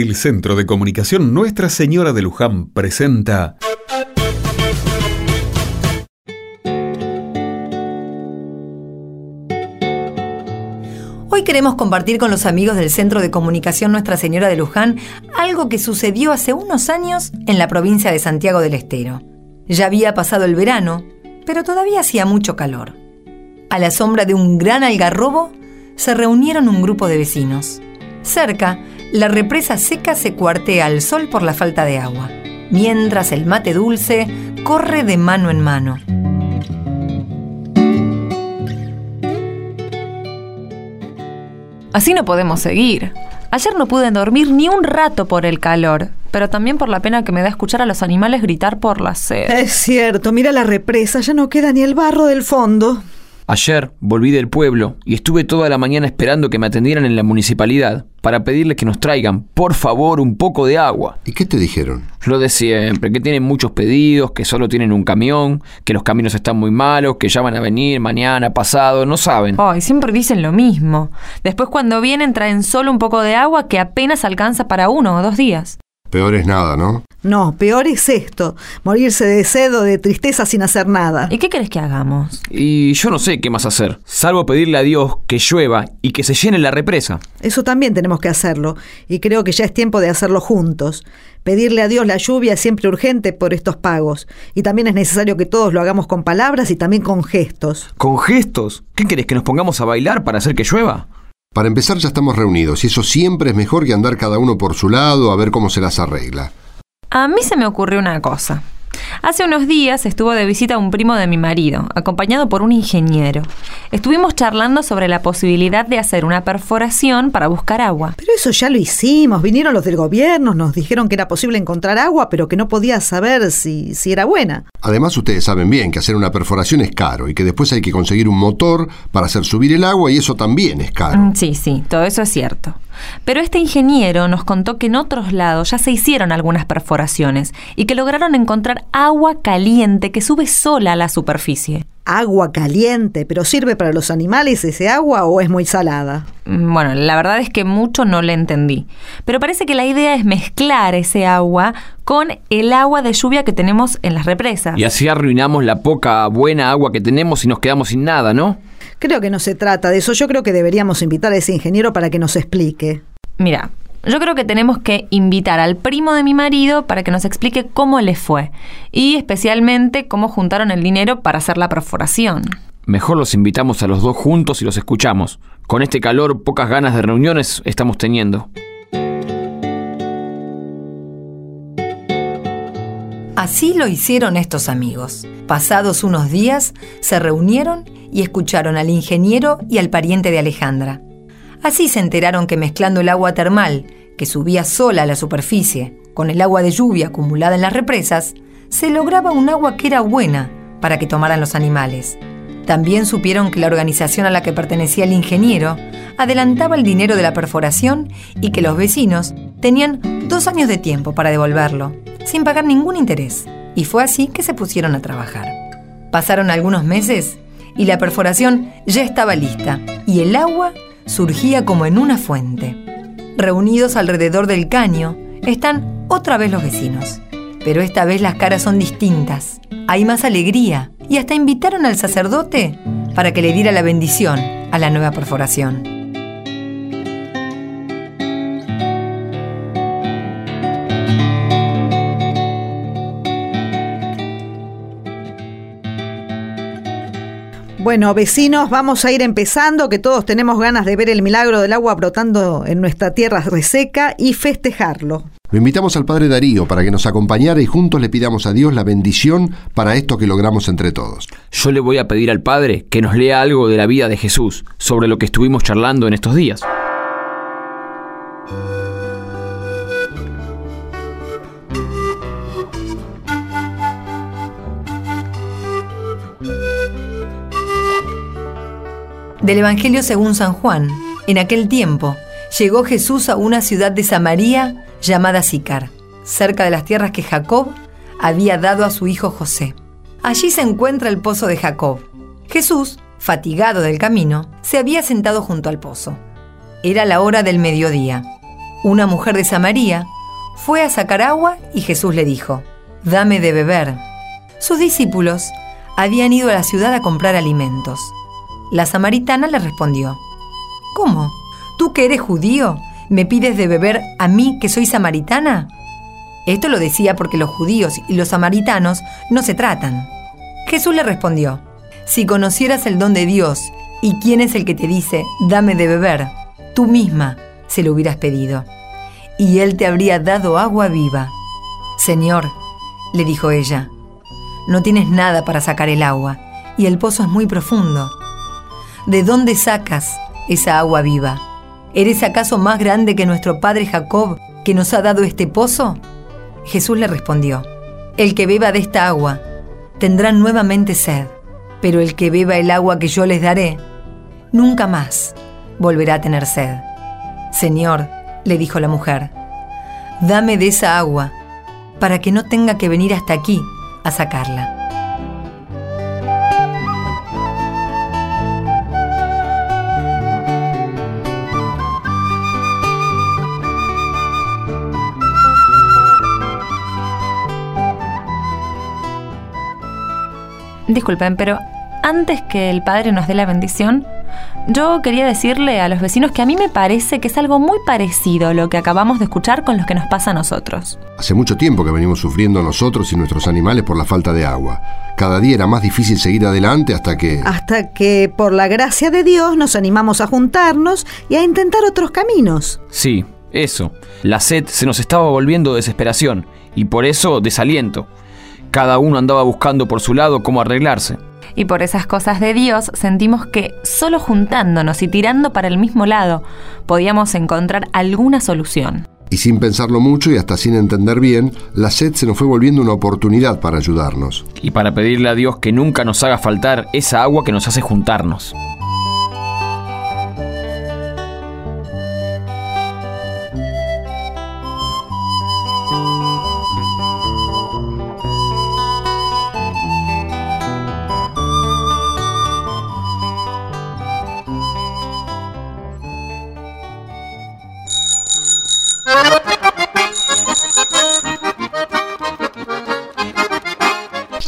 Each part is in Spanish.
El Centro de Comunicación Nuestra Señora de Luján presenta Hoy queremos compartir con los amigos del Centro de Comunicación Nuestra Señora de Luján algo que sucedió hace unos años en la provincia de Santiago del Estero. Ya había pasado el verano, pero todavía hacía mucho calor. A la sombra de un gran algarrobo se reunieron un grupo de vecinos. Cerca, la represa seca se cuartea al sol por la falta de agua, mientras el mate dulce corre de mano en mano. Así no podemos seguir. Ayer no pude dormir ni un rato por el calor, pero también por la pena que me da escuchar a los animales gritar por la sed. Es cierto, mira la represa, ya no queda ni el barro del fondo. Ayer volví del pueblo y estuve toda la mañana esperando que me atendieran en la municipalidad para pedirles que nos traigan, por favor, un poco de agua. ¿Y qué te dijeron? Lo de siempre, que tienen muchos pedidos, que solo tienen un camión, que los caminos están muy malos, que ya van a venir mañana, pasado, no saben. Ay, siempre dicen lo mismo. Después cuando vienen traen solo un poco de agua que apenas alcanza para uno o dos días. Peor es nada, ¿no? No, peor es esto, morirse de sed o de tristeza sin hacer nada. ¿Y qué querés que hagamos? Y yo no sé qué más hacer, salvo pedirle a Dios que llueva y que se llene la represa. Eso también tenemos que hacerlo, y creo que ya es tiempo de hacerlo juntos. Pedirle a Dios la lluvia es siempre urgente por estos pagos, y también es necesario que todos lo hagamos con palabras y también con gestos. ¿Con gestos? ¿Qué querés que nos pongamos a bailar para hacer que llueva? Para empezar ya estamos reunidos y eso siempre es mejor que andar cada uno por su lado a ver cómo se las arregla. A mí se me ocurrió una cosa. Hace unos días estuvo de visita un primo de mi marido, acompañado por un ingeniero. Estuvimos charlando sobre la posibilidad de hacer una perforación para buscar agua. Pero eso ya lo hicimos, vinieron los del gobierno, nos dijeron que era posible encontrar agua, pero que no podía saber si, si era buena. Además ustedes saben bien que hacer una perforación es caro y que después hay que conseguir un motor para hacer subir el agua y eso también es caro. Mm, Sí, sí, todo eso es cierto. Pero este ingeniero nos contó que en otros lados ya se hicieron algunas perforaciones y que lograron encontrar agua caliente que sube sola a la superficie. Agua caliente, pero ¿sirve para los animales ese agua o es muy salada? Mm, Bueno, la verdad es que mucho no le entendí. Pero parece que la idea es mezclar ese agua con el agua de lluvia que tenemos en las represas. Y así arruinamos la poca buena agua que tenemos y nos quedamos sin nada, ¿no? Creo que no se trata de eso, yo creo que deberíamos invitar a ese ingeniero para que nos explique. Mira, yo creo que tenemos que invitar al primo de mi marido para que nos explique cómo le fue y especialmente cómo juntaron el dinero para hacer la perforación. Mejor los invitamos a los dos juntos y los escuchamos. Con este calor, pocas ganas de reuniones estamos teniendo. Así lo hicieron estos amigos. Pasados unos días, se reunieron y escucharon al ingeniero y al pariente de Alejandra. Así se enteraron que mezclando el agua termal, que subía sola a la superficie, con el agua de lluvia acumulada en las represas, se lograba un agua que era buena para que tomaran los animales. También supieron que la organización a la que pertenecía el ingeniero adelantaba el dinero de la perforación y que los vecinos tenían dos años de tiempo para devolverlo, sin pagar ningún interés. Y fue así que se pusieron a trabajar. Pasaron algunos meses y la perforación ya estaba lista y el agua surgía como en una fuente. Reunidos alrededor del caño están otra vez los vecinos. Pero esta vez las caras son distintas. Hay más alegría y hasta invitaron al sacerdote para que le diera la bendición a la nueva perforación. Bueno, vecinos, vamos a ir empezando, que todos tenemos ganas de ver el milagro del agua brotando en nuestra tierra reseca y festejarlo. Lo invitamos al Padre Darío para que nos acompañara y juntos le pidamos a Dios la bendición para esto que logramos entre todos. Yo le voy a pedir al Padre que nos lea algo de la vida de Jesús, sobre lo que estuvimos charlando en estos días. Del Evangelio según San Juan, en aquel tiempo, llegó Jesús a una ciudad de Samaria llamada Sicar, cerca de las tierras que Jacob había dado a su hijo José. Allí se encuentra el pozo de Jacob. Jesús, fatigado del camino, se había sentado junto al pozo. Era la hora del mediodía. Una mujer de Samaria fue a sacar agua y Jesús le dijo, Dame de beber. Sus discípulos habían ido a la ciudad a comprar alimentos. La samaritana le respondió, ¿Cómo? ¿Tú que eres judío me pides de beber a mí que soy samaritana? Esto lo decía porque los judíos y los samaritanos no se tratan. Jesús le respondió, Si conocieras el don de Dios y quién es el que te dice, dame de beber, tú misma se lo hubieras pedido, y él te habría dado agua viva. Señor, le dijo ella, no tienes nada para sacar el agua, y el pozo es muy profundo. ¿De dónde sacas esa agua viva? ¿Eres acaso más grande que nuestro padre Jacob, que nos ha dado este pozo? Jesús le respondió, El que beba de esta agua tendrá nuevamente sed, pero el que beba el agua que yo les daré, nunca más volverá a tener sed. Señor, le dijo la mujer, dame de esa agua, para que no tenga que venir hasta aquí a sacarla. Disculpen, pero antes que el Padre nos dé la bendición, yo quería decirle a los vecinos que a mí me parece que es algo muy parecido lo que acabamos de escuchar con lo que nos pasa a nosotros. Hace mucho tiempo que venimos sufriendo nosotros y nuestros animales por la falta de agua. Cada día era más difícil seguir adelante hasta que... Hasta que, por la gracia de Dios, nos animamos a juntarnos y a intentar otros caminos. Sí, eso. La sed se nos estaba volviendo desesperación y por eso desaliento. Cada uno andaba buscando por su lado cómo arreglarse. Y por esas cosas de Dios sentimos que solo juntándonos y tirando para el mismo lado podíamos encontrar alguna solución. Y sin pensarlo mucho y hasta sin entender bien, la sed se nos fue volviendo una oportunidad para ayudarnos. Y para pedirle a Dios que nunca nos haga faltar esa agua que nos hace juntarnos.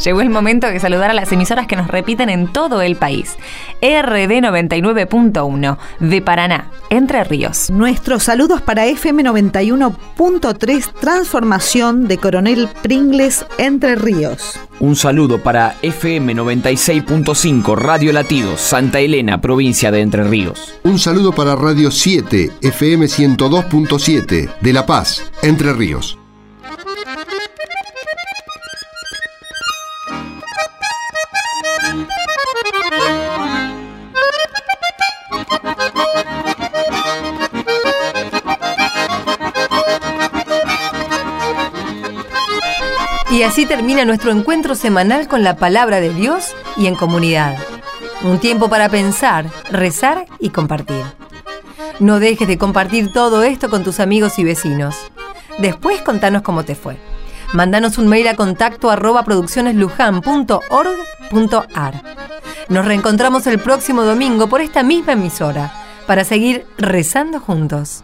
Llegó el momento de saludar a las emisoras que nos repiten en todo el país. RD 99.1 de Paraná, Entre Ríos. Nuestros saludos para FM 91.3 Transformación de Coronel Pringles, Entre Ríos. Un saludo para FM 96.5 Radio Latido, Santa Elena, provincia de Entre Ríos. Un saludo para Radio 7, FM 102.7 de La Paz, Entre Ríos. Y así termina nuestro encuentro semanal con la palabra de Dios y en comunidad. Un tiempo para pensar, rezar y compartir. No dejes de compartir todo esto con tus amigos y vecinos. Después contanos cómo te fue. Mándanos un mail a contacto arroba produccioneslujan.org.ar. Nos reencontramos el próximo domingo por esta misma emisora para seguir rezando juntos.